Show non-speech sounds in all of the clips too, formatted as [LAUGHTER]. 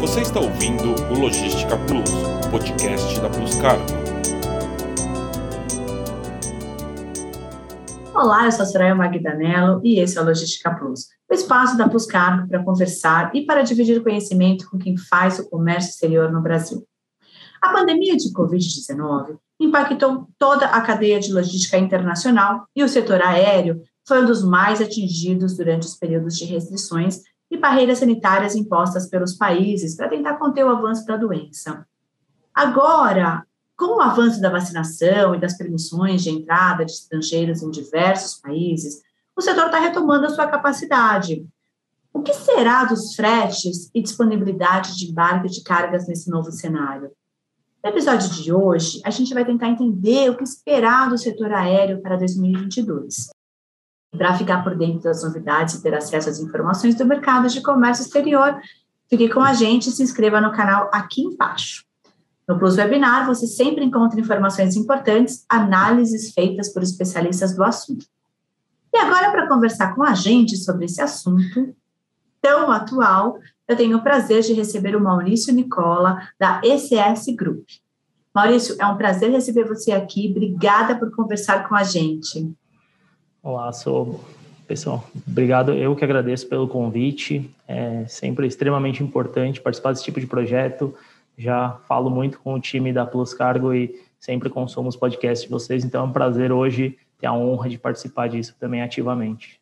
Você está ouvindo o Logística Plus, podcast da Plus Cargo. Olá, eu sou a Soraya Magdanello e esse é o Logística Plus, o espaço da Plus Cargo para conversar e para dividir conhecimento com quem faz o comércio exterior no Brasil. A pandemia de Covid-19 impactou toda a cadeia de logística internacional e o setor aéreo foi um dos mais atingidos durante os períodos de restrições e barreiras sanitárias impostas pelos países para tentar conter o avanço da doença. Agora, com o avanço da vacinação e das permissões de entrada de estrangeiros em diversos países, o setor está retomando a sua capacidade. O que será dos fretes e disponibilidade de embarque de cargas nesse novo cenário? No episódio de hoje, a gente vai tentar entender o que esperar do setor aéreo para 2022. Para ficar por dentro das novidades e ter acesso às informações do mercado de comércio exterior, fique com a gente e se inscreva no canal aqui embaixo. No Plus Webinar, você sempre encontra informações importantes, análises feitas por especialistas do assunto. E agora, para conversar com a gente sobre esse assunto tão atual, eu tenho o prazer de receber o Maurício Nicola, da ECS Group. Maurício, é um prazer receber você aqui. Obrigada por conversar com a gente. Olá, sou pessoal. Obrigado. Eu que agradeço pelo convite. É sempre extremamente importante participar desse tipo de projeto. Já falo muito com o time da Plus Cargo e sempre consumo os podcasts de vocês. Então é um prazer hoje ter a honra de participar disso também ativamente.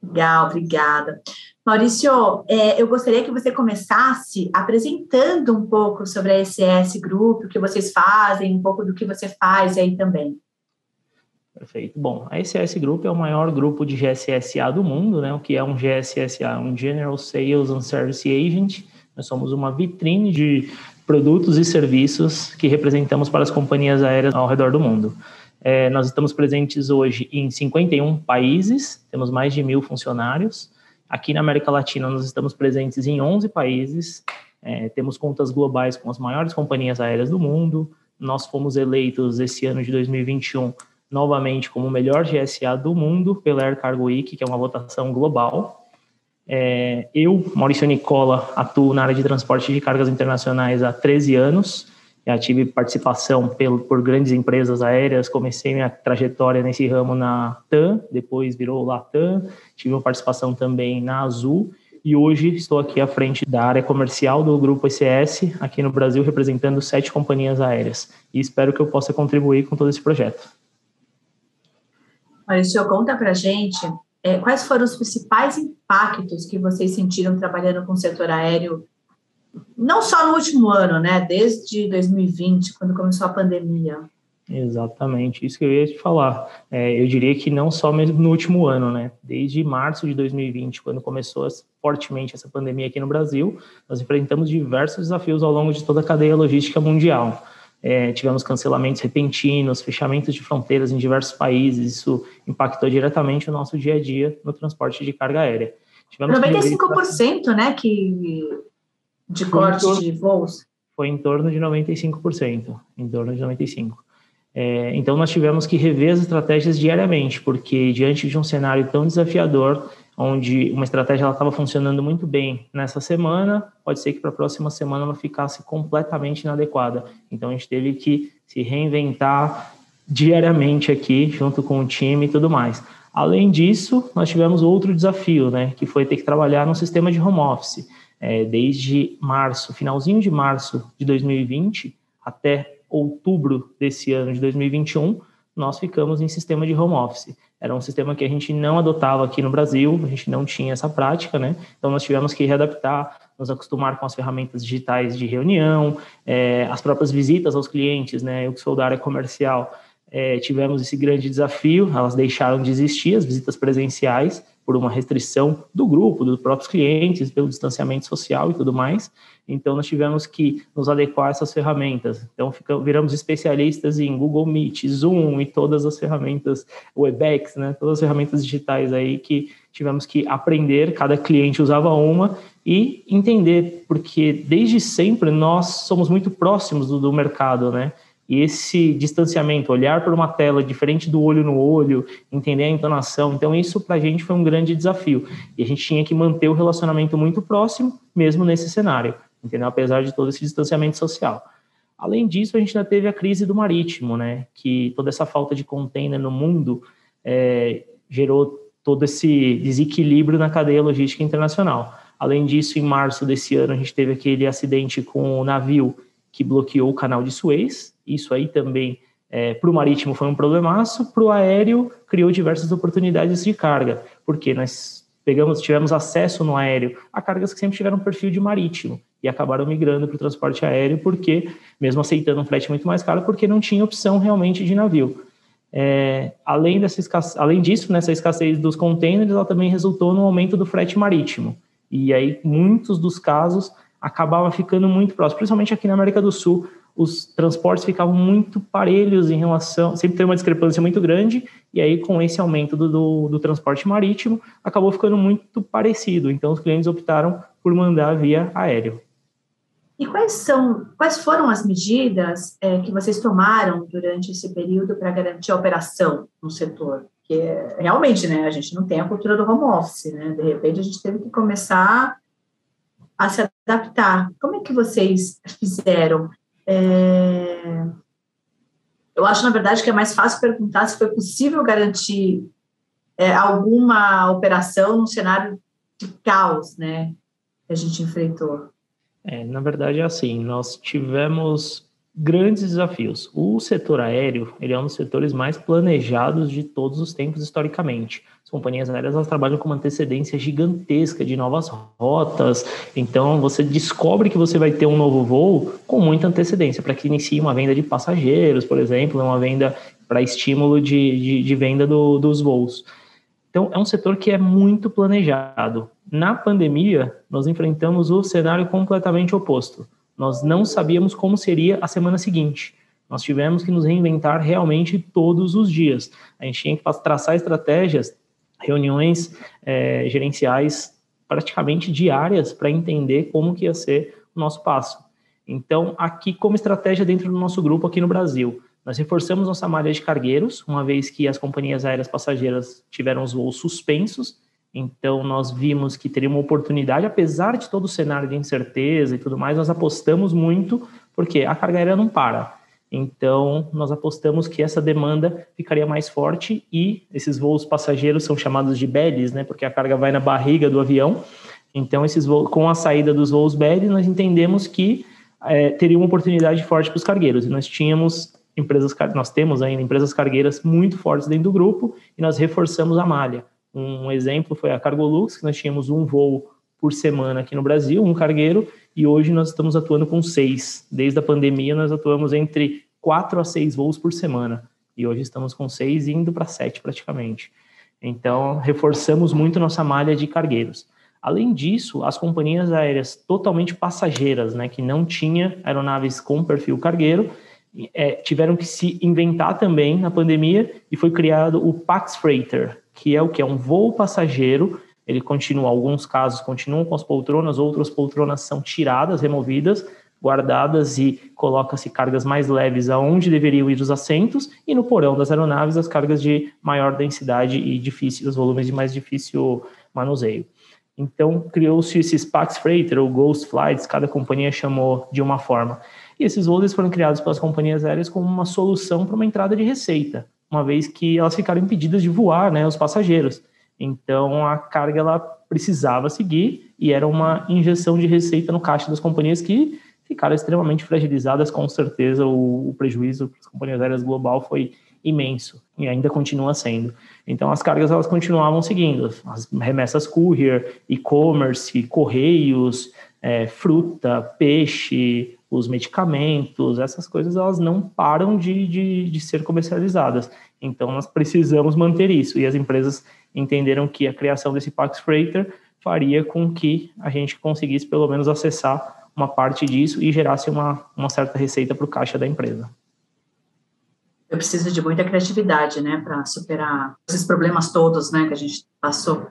Legal, obrigada. Maurício, é, eu gostaria que você começasse apresentando um pouco sobre a SS Group, o que vocês fazem, um pouco do que você faz aí também. Perfeito. Bom, a SS Group é o maior grupo de GSSA do mundo, né? O que é um GSSA? Um General Sales and Service Agent. Nós somos uma vitrine de produtos e serviços que representamos para as companhias aéreas ao redor do mundo. É, nós estamos presentes hoje em 51 países, temos mais de mil funcionários. Aqui na América Latina, nós estamos presentes em 11 países, é, temos contas globais com as maiores companhias aéreas do mundo. Nós fomos eleitos esse ano de 2021 novamente como o melhor GSA do mundo pela Air Cargo Week, que é uma votação global. É, eu, Maurício Nicola, atuo na área de transporte de cargas internacionais há 13 anos. Já tive participação pelo, por grandes empresas aéreas, comecei minha trajetória nesse ramo na TAM, depois virou Latam, tive uma participação também na Azul, e hoje estou aqui à frente da área comercial do Grupo ECS, aqui no Brasil, representando sete companhias aéreas. E espero que eu possa contribuir com todo esse projeto. Olha, o senhor conta para a gente é, quais foram os principais impactos que vocês sentiram trabalhando com o setor aéreo, não só no último ano, né? Desde 2020, quando começou a pandemia. Exatamente, isso que eu ia te falar. É, eu diria que não só mesmo no último ano, né? Desde março de 2020, quando começou fortemente essa pandemia aqui no Brasil, nós enfrentamos diversos desafios ao longo de toda a cadeia logística mundial. É, tivemos cancelamentos repentinos, fechamentos de fronteiras em diversos países, isso impactou diretamente o nosso dia a dia no transporte de carga aérea. Tivemos 95%, que... né, que de corte torno, de voos? Foi em torno de 95%, em torno de 95%. É, então, nós tivemos que rever as estratégias diariamente, porque diante de um cenário tão desafiador, onde uma estratégia estava funcionando muito bem nessa semana, pode ser que para a próxima semana ela ficasse completamente inadequada. Então a gente teve que se reinventar diariamente aqui, junto com o time e tudo mais. Além disso, nós tivemos outro desafio, né, que foi ter que trabalhar no sistema de home office. É, desde março, finalzinho de março de 2020 até outubro desse ano de 2021, nós ficamos em sistema de home office. Era um sistema que a gente não adotava aqui no Brasil, a gente não tinha essa prática, né? Então nós tivemos que readaptar, nos acostumar com as ferramentas digitais de reunião, é, as próprias visitas aos clientes, né? Eu que sou da área comercial, é, tivemos esse grande desafio, elas deixaram de existir, as visitas presenciais, por uma restrição do grupo, dos próprios clientes, pelo distanciamento social e tudo mais. Então, nós tivemos que nos adequar a essas ferramentas. Então, ficamos, viramos especialistas em Google Meet, Zoom e todas as ferramentas, Webex, né? Todas as ferramentas digitais aí que tivemos que aprender, cada cliente usava uma e entender, porque desde sempre nós somos muito próximos do, do mercado, né? Esse distanciamento, olhar para uma tela diferente do olho no olho, entender a entonação, então isso para a gente foi um grande desafio. E a gente tinha que manter o relacionamento muito próximo, mesmo nesse cenário. entendeu? Apesar de todo esse distanciamento social. Além disso, a gente ainda teve a crise do marítimo, né? Que toda essa falta de container no mundo é, gerou todo esse desequilíbrio na cadeia logística internacional. Além disso, em março desse ano, a gente teve aquele acidente com o navio que bloqueou o canal de Suez. Isso aí também, é, para o marítimo, foi um problemaço. Para o aéreo, criou diversas oportunidades de carga, porque nós pegamos, tivemos acesso no aéreo a cargas que sempre tiveram perfil de marítimo e acabaram migrando para o transporte aéreo, porque, mesmo aceitando um frete muito mais caro, porque não tinha opção realmente de navio. É, além, dessa escassez, além disso, nessa escassez dos contêineres, ela também resultou no aumento do frete marítimo. E aí, muitos dos casos acabava ficando muito próximo, principalmente aqui na América do Sul, os transportes ficavam muito parelhos em relação, sempre tem uma discrepância muito grande, e aí com esse aumento do, do, do, transporte marítimo, acabou ficando muito parecido. Então os clientes optaram por mandar via aéreo. E quais são, quais foram as medidas é, que vocês tomaram durante esse período para garantir a operação no setor? Que é, realmente, né, a gente não tem a cultura do home office, né? De repente a gente teve que começar a se adaptar. Como é que vocês fizeram? É... Eu acho, na verdade, que é mais fácil perguntar se foi possível garantir é, alguma operação no cenário de caos, né, que a gente enfrentou. É, na verdade é assim, nós tivemos grandes desafios. O setor aéreo, ele é um dos setores mais planejados de todos os tempos historicamente. As companhias aéreas elas trabalham com uma antecedência gigantesca de novas rotas, então você descobre que você vai ter um novo voo com muita antecedência, para que inicie uma venda de passageiros, por exemplo, uma venda para estímulo de, de, de venda do, dos voos. Então, é um setor que é muito planejado. Na pandemia, nós enfrentamos o cenário completamente oposto. Nós não sabíamos como seria a semana seguinte. Nós tivemos que nos reinventar realmente todos os dias. A gente tinha que traçar estratégias, reuniões é, gerenciais praticamente diárias para entender como que ia ser o nosso passo. Então, aqui como estratégia dentro do nosso grupo aqui no Brasil, nós reforçamos nossa malha de cargueiros, uma vez que as companhias aéreas passageiras tiveram os voos suspensos, então nós vimos que teria uma oportunidade, apesar de todo o cenário de incerteza e tudo mais, nós apostamos muito, porque a carga aérea não para. Então, nós apostamos que essa demanda ficaria mais forte e esses voos passageiros são chamados de bellies, né? Porque a carga vai na barriga do avião. Então, esses voos, com a saída dos voos bellies, nós entendemos que é, teria uma oportunidade forte para os cargueiros. E nós tínhamos empresas, nós temos ainda empresas cargueiras muito fortes dentro do grupo e nós reforçamos a malha. Um exemplo foi a Cargolux, que nós tínhamos um voo por semana aqui no Brasil, um cargueiro, e hoje nós estamos atuando com seis. Desde a pandemia, nós atuamos entre quatro a seis voos por semana, e hoje estamos com seis, indo para sete praticamente. Então, reforçamos muito nossa malha de cargueiros. Além disso, as companhias aéreas totalmente passageiras, né, que não tinha aeronaves com perfil cargueiro, é, tiveram que se inventar também na pandemia e foi criado o Pax Freighter, que é o que é um voo passageiro. Ele continua, alguns casos continuam com as poltronas, outras poltronas são tiradas, removidas, guardadas e coloca-se cargas mais leves aonde deveriam ir os assentos e no porão das aeronaves as cargas de maior densidade e difícil, os volumes de mais difícil manuseio. Então criou-se esses Pax Freighter ou Ghost Flights, cada companhia chamou de uma forma. E esses voos foram criados pelas companhias aéreas como uma solução para uma entrada de receita, uma vez que elas ficaram impedidas de voar, né, os passageiros. Então a carga ela precisava seguir e era uma injeção de receita no caixa das companhias que ficaram extremamente fragilizadas. Com certeza o, o prejuízo para as companhias aéreas global foi imenso e ainda continua sendo. Então as cargas elas continuavam seguindo, as remessas courier, e-commerce, correios, é, fruta, peixe, os medicamentos, essas coisas elas não param de, de, de, ser comercializadas. Então nós precisamos manter isso. E as empresas entenderam que a criação desse Pax Freighter faria com que a gente conseguisse pelo menos acessar uma parte disso e gerasse uma, uma certa receita para o caixa da empresa. Eu preciso de muita criatividade, né, para superar esses problemas todos, né, que a gente passou.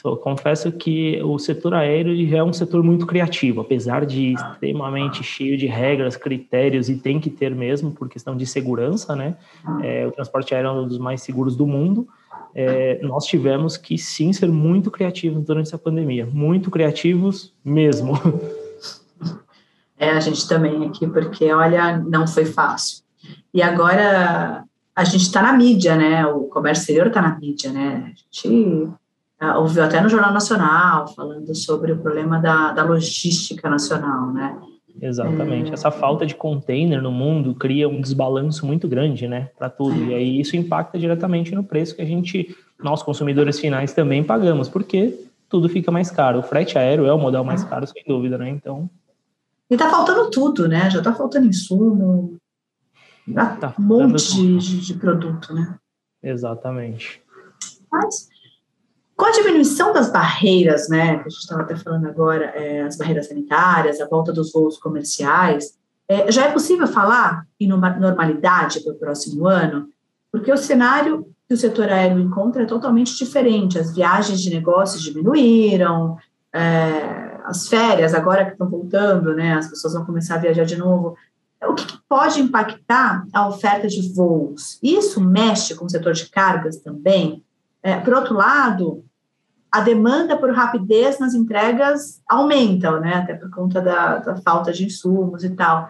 So, confesso que o setor aéreo já é um setor muito criativo, apesar de extremamente cheio de regras, critérios, e tem que ter mesmo por questão de segurança, né? É, o transporte aéreo é um dos mais seguros do mundo. É, nós tivemos que sim ser muito criativos durante essa pandemia, muito criativos mesmo. É, a gente também aqui, porque, olha, não foi fácil. E agora a gente está na mídia, né? O comércio exterior está na mídia, né? A gente ouviu até no Jornal Nacional falando sobre o problema da, da logística nacional, né? Exatamente. É... Essa falta de container no mundo cria um desbalanço muito grande, né, para tudo. É. E aí isso impacta diretamente no preço que a gente, nós consumidores finais, também pagamos, porque tudo fica mais caro. O frete aéreo é o modal mais caro, sem dúvida, né? Então. E tá faltando tudo, né? Já tá faltando insumo, tá um monte de, de, produto, né? Exatamente. Mas, com a diminuição das barreiras, né, que a gente estava até falando agora, é, as barreiras sanitárias, a volta dos voos comerciais, é, já é possível falar em normalidade para o próximo ano? Porque o cenário que o setor aéreo encontra é totalmente diferente. As viagens de negócios diminuíram, é, as férias agora que estão voltando, né, as pessoas vão começar a viajar de novo, o que pode impactar a oferta de voos? Isso mexe com o setor de cargas também? É, por outro lado, a demanda por rapidez nas entregas aumenta, né? até por conta da, da falta de insumos e tal.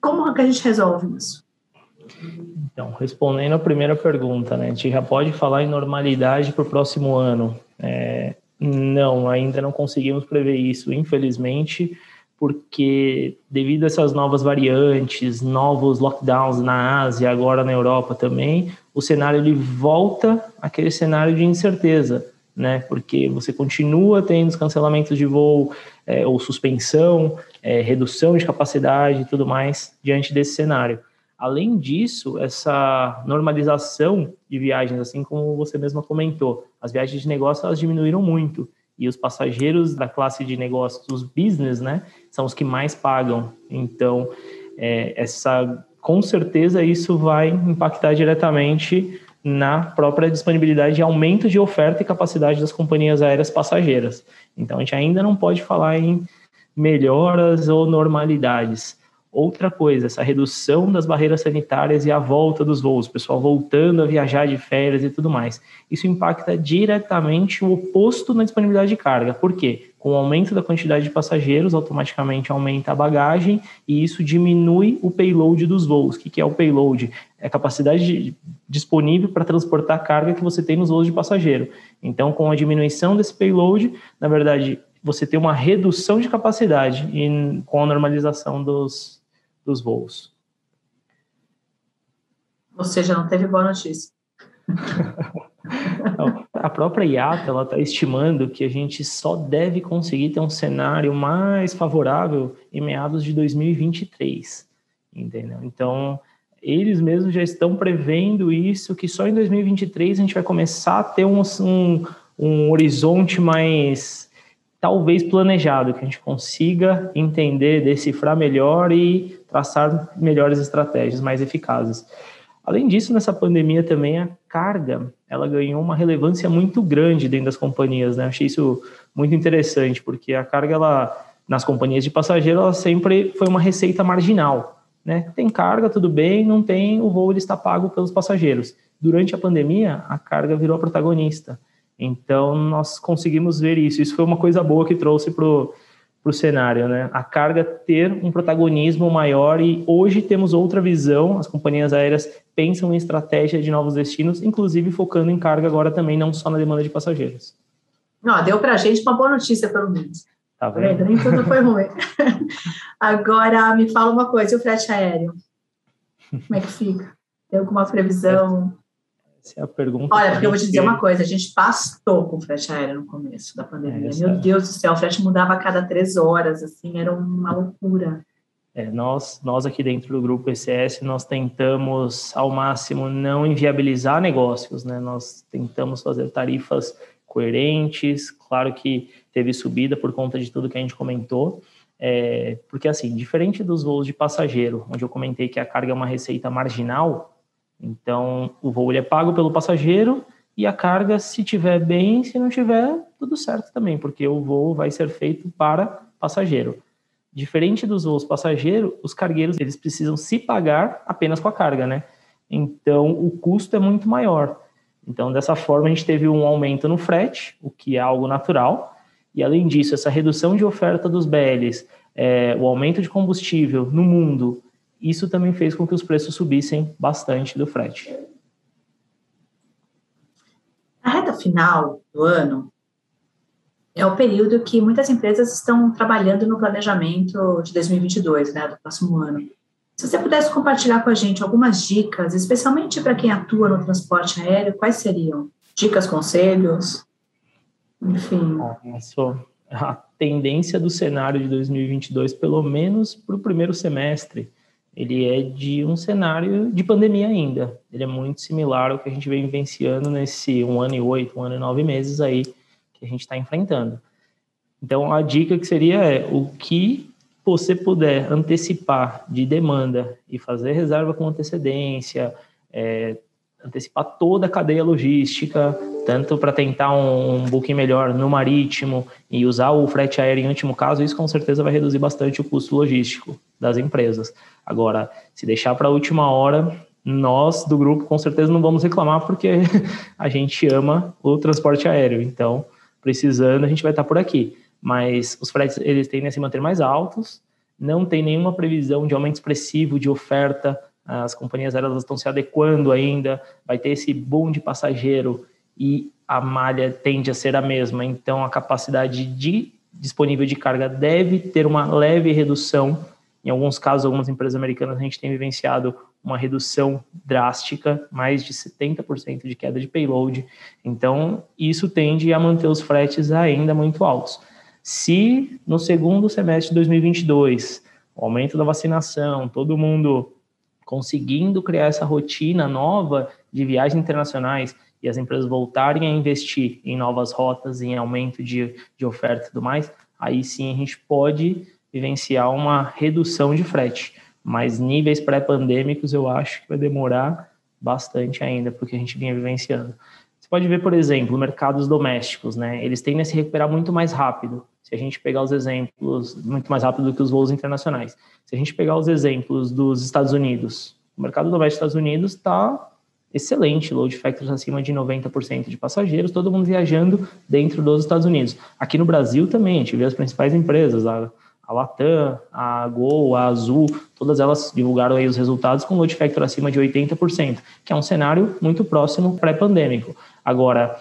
Como que a gente resolve isso? Então, respondendo a primeira pergunta, né, a gente já pode falar em normalidade para o próximo ano. É, não, ainda não conseguimos prever isso, infelizmente porque devido a essas novas variantes, novos lockdowns na Ásia, agora na Europa também, o cenário ele volta àquele cenário de incerteza, né? Porque você continua tendo os cancelamentos de voo é, ou suspensão, é, redução de capacidade e tudo mais diante desse cenário. Além disso, essa normalização de viagens, assim como você mesma comentou, as viagens de negócio elas diminuíram muito e os passageiros da classe de negócios, os business, né, são os que mais pagam. Então, é, essa, com certeza, isso vai impactar diretamente na própria disponibilidade e aumento de oferta e capacidade das companhias aéreas passageiras. Então, a gente ainda não pode falar em melhoras ou normalidades. Outra coisa, essa redução das barreiras sanitárias e a volta dos voos, o pessoal voltando a viajar de férias e tudo mais. Isso impacta diretamente o oposto na disponibilidade de carga. Por quê? Com o aumento da quantidade de passageiros, automaticamente aumenta a bagagem e isso diminui o payload dos voos. O que é o payload? É a capacidade disponível para transportar a carga que você tem nos voos de passageiro. Então, com a diminuição desse payload, na verdade, você tem uma redução de capacidade e com a normalização dos, dos voos. Ou seja, não teve boa notícia. [LAUGHS] a própria IATA ela está estimando que a gente só deve conseguir ter um cenário mais favorável em meados de 2023, entendeu? Então eles mesmos já estão prevendo isso que só em 2023 a gente vai começar a ter um, um, um horizonte mais talvez planejado, que a gente consiga entender, decifrar melhor e traçar melhores estratégias mais eficazes. Além disso, nessa pandemia também a carga, ela ganhou uma relevância muito grande dentro das companhias, né? achei isso muito interessante, porque a carga, ela, nas companhias de passageiro, ela sempre foi uma receita marginal, né? Tem carga, tudo bem, não tem, o voo ele está pago pelos passageiros. Durante a pandemia, a carga virou a protagonista. Então, nós conseguimos ver isso. Isso foi uma coisa boa que trouxe para o cenário, né? A carga ter um protagonismo maior e hoje temos outra visão. As companhias aéreas pensam em estratégia de novos destinos, inclusive focando em carga agora também, não só na demanda de passageiros. Não, deu para a gente uma boa notícia, pelo menos. Tá vendo? Nem tudo foi ruim. [LAUGHS] agora, me fala uma coisa, e o frete aéreo? Como é que fica? Tem alguma previsão? Essa é a pergunta. Olha, porque eu vou te dizer uma coisa: a gente pastou com frete aéreo no começo da pandemia. É, Meu Deus do céu, o frete mudava a cada três horas, assim, era uma loucura. É, nós, nós aqui dentro do grupo ECS, nós tentamos ao máximo não inviabilizar negócios, né? Nós tentamos fazer tarifas coerentes, claro que teve subida por conta de tudo que a gente comentou, é, porque assim, diferente dos voos de passageiro, onde eu comentei que a carga é uma receita marginal, então, o voo é pago pelo passageiro e a carga, se tiver bem, se não tiver, tudo certo também, porque o voo vai ser feito para passageiro. Diferente dos voos passageiro, os cargueiros eles precisam se pagar apenas com a carga, né? Então, o custo é muito maior. Então, dessa forma, a gente teve um aumento no frete, o que é algo natural. E, além disso, essa redução de oferta dos BLs é, o aumento de combustível no mundo, isso também fez com que os preços subissem bastante do frete. A reta final do ano é o período que muitas empresas estão trabalhando no planejamento de 2022, né, do próximo ano. Se você pudesse compartilhar com a gente algumas dicas, especialmente para quem atua no transporte aéreo, quais seriam? Dicas, conselhos? Enfim. A tendência do cenário de 2022, pelo menos para o primeiro semestre, ele é de um cenário de pandemia ainda. Ele é muito similar ao que a gente vem vivenciando nesse um ano e oito, um ano e nove meses aí que a gente está enfrentando. Então, a dica que seria é o que você puder antecipar de demanda e fazer reserva com antecedência, é, antecipar toda a cadeia logística, tanto para tentar um, booking melhor no marítimo e usar o frete aéreo em último caso, isso com certeza vai reduzir bastante o custo logístico das empresas. Agora, se deixar para a última hora, nós do grupo com certeza não vamos reclamar porque [LAUGHS] a gente ama o transporte aéreo. Então, precisando, a gente vai estar por aqui mas os fretes eles tendem a se manter mais altos, não tem nenhuma previsão de aumento expressivo de oferta, as companhias aéreas estão se adequando ainda, vai ter esse boom de passageiro e a malha tende a ser a mesma, então a capacidade de disponível de carga deve ter uma leve redução. Em alguns casos, algumas empresas americanas a gente tem vivenciado uma redução drástica, mais de 70% de queda de payload. Então, isso tende a manter os fretes ainda muito altos. Se no segundo semestre de 2022, o aumento da vacinação, todo mundo conseguindo criar essa rotina nova de viagens internacionais e as empresas voltarem a investir em novas rotas, em aumento de, de oferta e tudo mais, aí sim a gente pode vivenciar uma redução de frete. Mas níveis pré-pandêmicos eu acho que vai demorar bastante ainda, porque a gente vinha vivenciando. Você pode ver, por exemplo, mercados domésticos, né? Eles tendem a se recuperar muito mais rápido. Se a gente pegar os exemplos, muito mais rápido do que os voos internacionais. Se a gente pegar os exemplos dos Estados Unidos, o mercado doméstico dos Estados Unidos está excelente, load factors acima de 90% de passageiros, todo mundo viajando dentro dos Estados Unidos. Aqui no Brasil também, a gente vê as principais empresas, a, a Latam, a Gol, a Azul, todas elas divulgaram aí os resultados com load factor acima de 80%, que é um cenário muito próximo pré-pandêmico. Agora,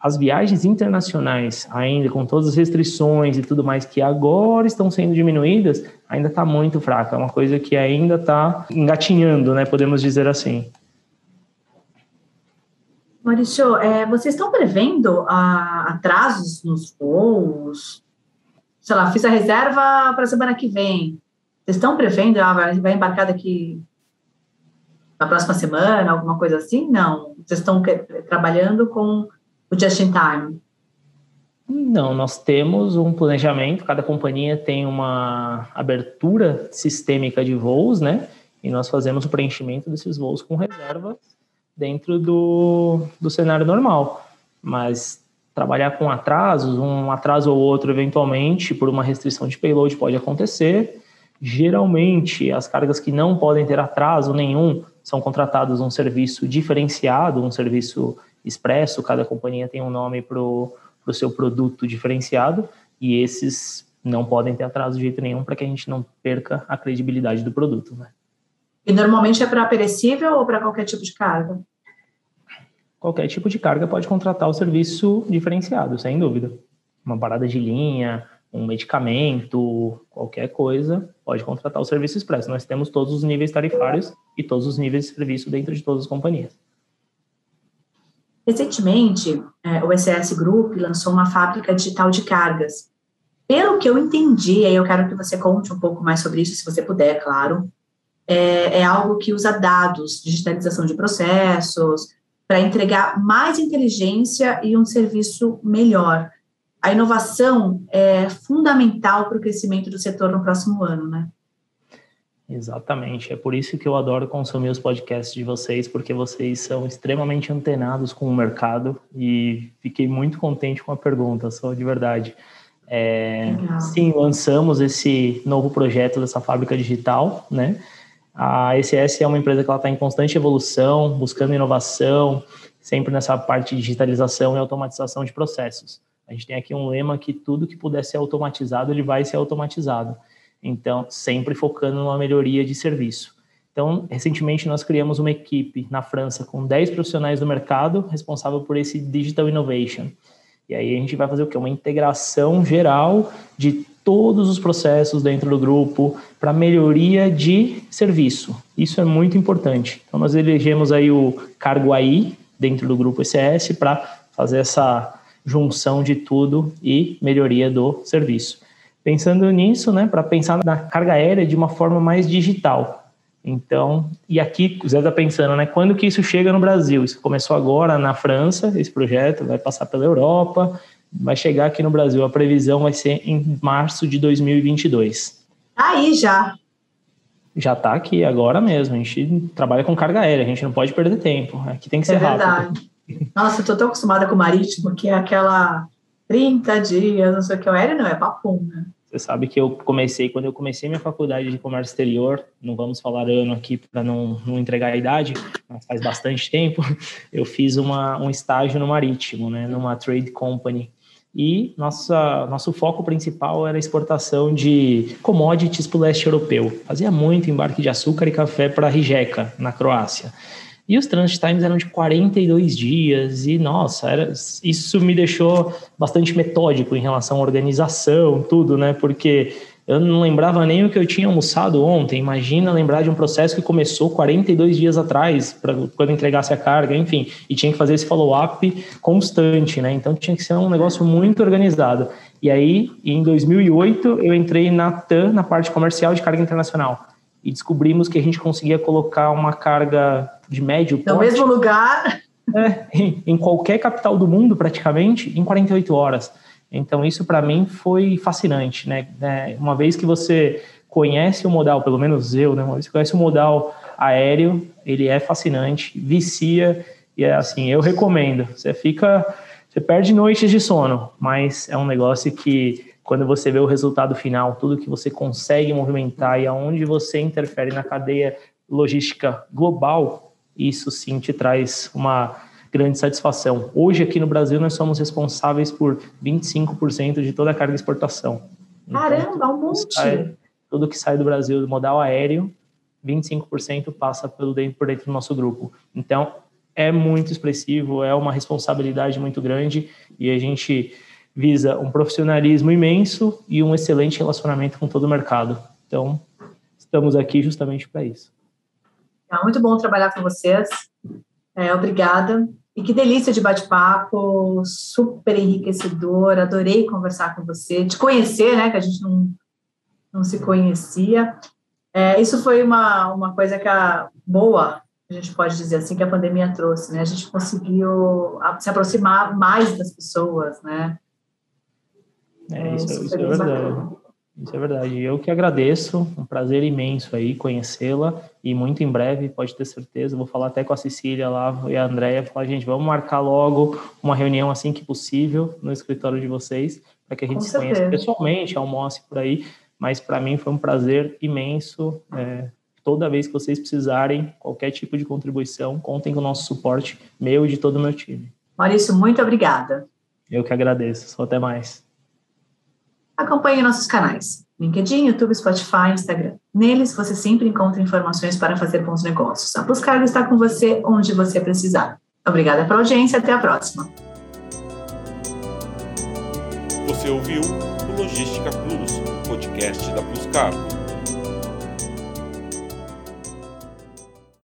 as viagens internacionais, ainda com todas as restrições e tudo mais que agora estão sendo diminuídas, ainda está muito fraca. É uma coisa que ainda está engatinhando, né? Podemos dizer assim. Maurício, é, vocês estão prevendo ah, atrasos nos voos? Sei lá, fiz a reserva para a semana que vem. Vocês estão prevendo, ah, vai, embarcar daqui na próxima semana, alguma coisa assim? Não. Vocês estão trabalhando com o just in time? Não, nós temos um planejamento, cada companhia tem uma abertura sistêmica de voos, né? E nós fazemos o preenchimento desses voos com reserva dentro do, do cenário normal. Mas trabalhar com atrasos, um atraso ou outro eventualmente, por uma restrição de payload pode acontecer. Geralmente, as cargas que não podem ter atraso nenhum são contratados um serviço diferenciado, um serviço expresso, cada companhia tem um nome para o pro seu produto diferenciado, e esses não podem ter atraso de jeito nenhum para que a gente não perca a credibilidade do produto. Né? E normalmente é para perecível ou para qualquer tipo de carga? Qualquer tipo de carga pode contratar o serviço diferenciado, sem dúvida. Uma parada de linha, um medicamento, qualquer coisa, pode contratar o serviço expresso. Nós temos todos os níveis tarifários e todos os níveis de serviço dentro de todas as companhias. Recentemente, é, o SS Group lançou uma fábrica digital de cargas. Pelo que eu entendi, aí eu quero que você conte um pouco mais sobre isso, se você puder, claro. É, é algo que usa dados, digitalização de processos, para entregar mais inteligência e um serviço melhor. A inovação é fundamental para o crescimento do setor no próximo ano, né? Exatamente. É por isso que eu adoro consumir os podcasts de vocês, porque vocês são extremamente antenados com o mercado e fiquei muito contente com a pergunta, só de verdade. É, sim, lançamos esse novo projeto dessa fábrica digital, né? A ECS é uma empresa que está em constante evolução, buscando inovação, sempre nessa parte de digitalização e automatização de processos. A gente tem aqui um lema que tudo que puder ser automatizado, ele vai ser automatizado. Então, sempre focando numa melhoria de serviço. Então, recentemente nós criamos uma equipe na França com 10 profissionais do mercado responsável por esse Digital Innovation. E aí a gente vai fazer o quê? Uma integração geral de todos os processos dentro do grupo para melhoria de serviço. Isso é muito importante. Então nós elegemos aí o cargo AI dentro do grupo ECS para fazer essa junção de tudo e melhoria do serviço. Pensando nisso, né, para pensar na carga aérea de uma forma mais digital. Então, e aqui o Zé está pensando, né? Quando que isso chega no Brasil? Isso começou agora na França, esse projeto vai passar pela Europa, vai chegar aqui no Brasil. A previsão vai ser em março de 2022. Aí já. Já está aqui agora mesmo. A gente trabalha com carga aérea, a gente não pode perder tempo. Aqui tem que ser é rápido. Nossa, eu tô tão acostumada com o marítimo que é aquela 30 dias, não sei o que. O aéreo não é papum, né? Você sabe que eu comecei, quando eu comecei minha faculdade de comércio exterior, não vamos falar ano aqui para não, não entregar a idade, mas faz bastante tempo, [LAUGHS] eu fiz uma, um estágio no marítimo, né, numa trade company. E nossa, nosso foco principal era a exportação de commodities para o leste europeu. Fazia muito embarque de açúcar e café para Rijeka, na Croácia. E os transit times eram de 42 dias, e nossa, era, isso me deixou bastante metódico em relação à organização, tudo, né? Porque eu não lembrava nem o que eu tinha almoçado ontem. Imagina lembrar de um processo que começou 42 dias atrás, para quando entregasse a carga, enfim, e tinha que fazer esse follow-up constante, né? Então tinha que ser um negócio muito organizado. E aí, em 2008, eu entrei na TAM, na parte comercial de carga internacional e descobrimos que a gente conseguia colocar uma carga de médio porte. No mesmo lugar. [LAUGHS] É, em, em, qualquer capital do mundo, praticamente, em 48 horas. Então, isso para mim foi fascinante, né? É, uma vez que você conhece o modal, pelo menos eu, né? Uma vez que conhece o modal aéreo, ele é fascinante, vicia, e é assim, eu recomendo. Você fica, você perde noites de sono, mas é um negócio que quando você vê o resultado final, tudo que você consegue movimentar e aonde você interfere na cadeia logística global, isso sim te traz uma grande satisfação. Hoje aqui no Brasil nós somos responsáveis por 25% de toda a carga de exportação. Então, Caramba, um monte! Sai, tudo que sai do Brasil do modal aéreo, 25% passa pelo dentro, por dentro do nosso grupo. Então, é muito expressivo, é uma responsabilidade muito grande e a gente visa um profissionalismo imenso e um excelente relacionamento com todo o mercado. Então, estamos aqui justamente para isso. É muito bom trabalhar com vocês. É, obrigada. E que delícia de bate-papo, super enriquecedor. Adorei conversar com você, te conhecer, né? Que a gente não, não se conhecia. É, isso foi uma, uma coisa que a boa, a gente pode dizer assim, que a pandemia trouxe, né? A gente conseguiu se aproximar mais das pessoas, né? É, isso, isso, isso é verdade. Isso é verdade. Eu que agradeço, um prazer imenso aí conhecê-la e muito em breve, pode ter certeza, vou falar até com a Cecília lá e a Andréia, falar, gente, vamos marcar logo uma reunião assim que possível no escritório de vocês, para que a gente com se certeza. conheça pessoalmente, almoce por aí, mas para mim foi um prazer imenso, é, toda vez que vocês precisarem, qualquer tipo de contribuição, contem com o nosso suporte, meu e de todo o meu time. Maurício, muito obrigada. Eu que agradeço, só até mais. Acompanhe nossos canais: LinkedIn, YouTube, Spotify, Instagram. Neles você sempre encontra informações para fazer bons negócios. A Buscargo está com você onde você precisar. Obrigada pela audiência, até a próxima. Você ouviu o Logística Plus, podcast da Plus Cargo.